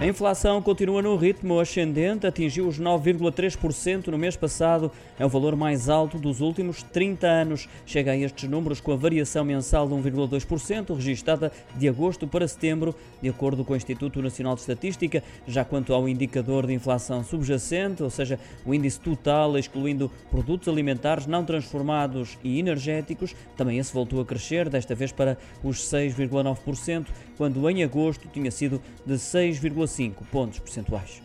A inflação continua no ritmo ascendente, atingiu os 9,3% no mês passado, é o valor mais alto dos últimos 30 anos. Chega a estes números com a variação mensal de 1,2%, registada de agosto para setembro, de acordo com o Instituto Nacional de Estatística. Já quanto ao indicador de inflação subjacente, ou seja, o índice total, excluindo produtos alimentares não transformados e energéticos, também esse voltou a crescer, desta vez para os 6,9%, quando em agosto tinha sido de 6,5%. 5 pontos percentuais.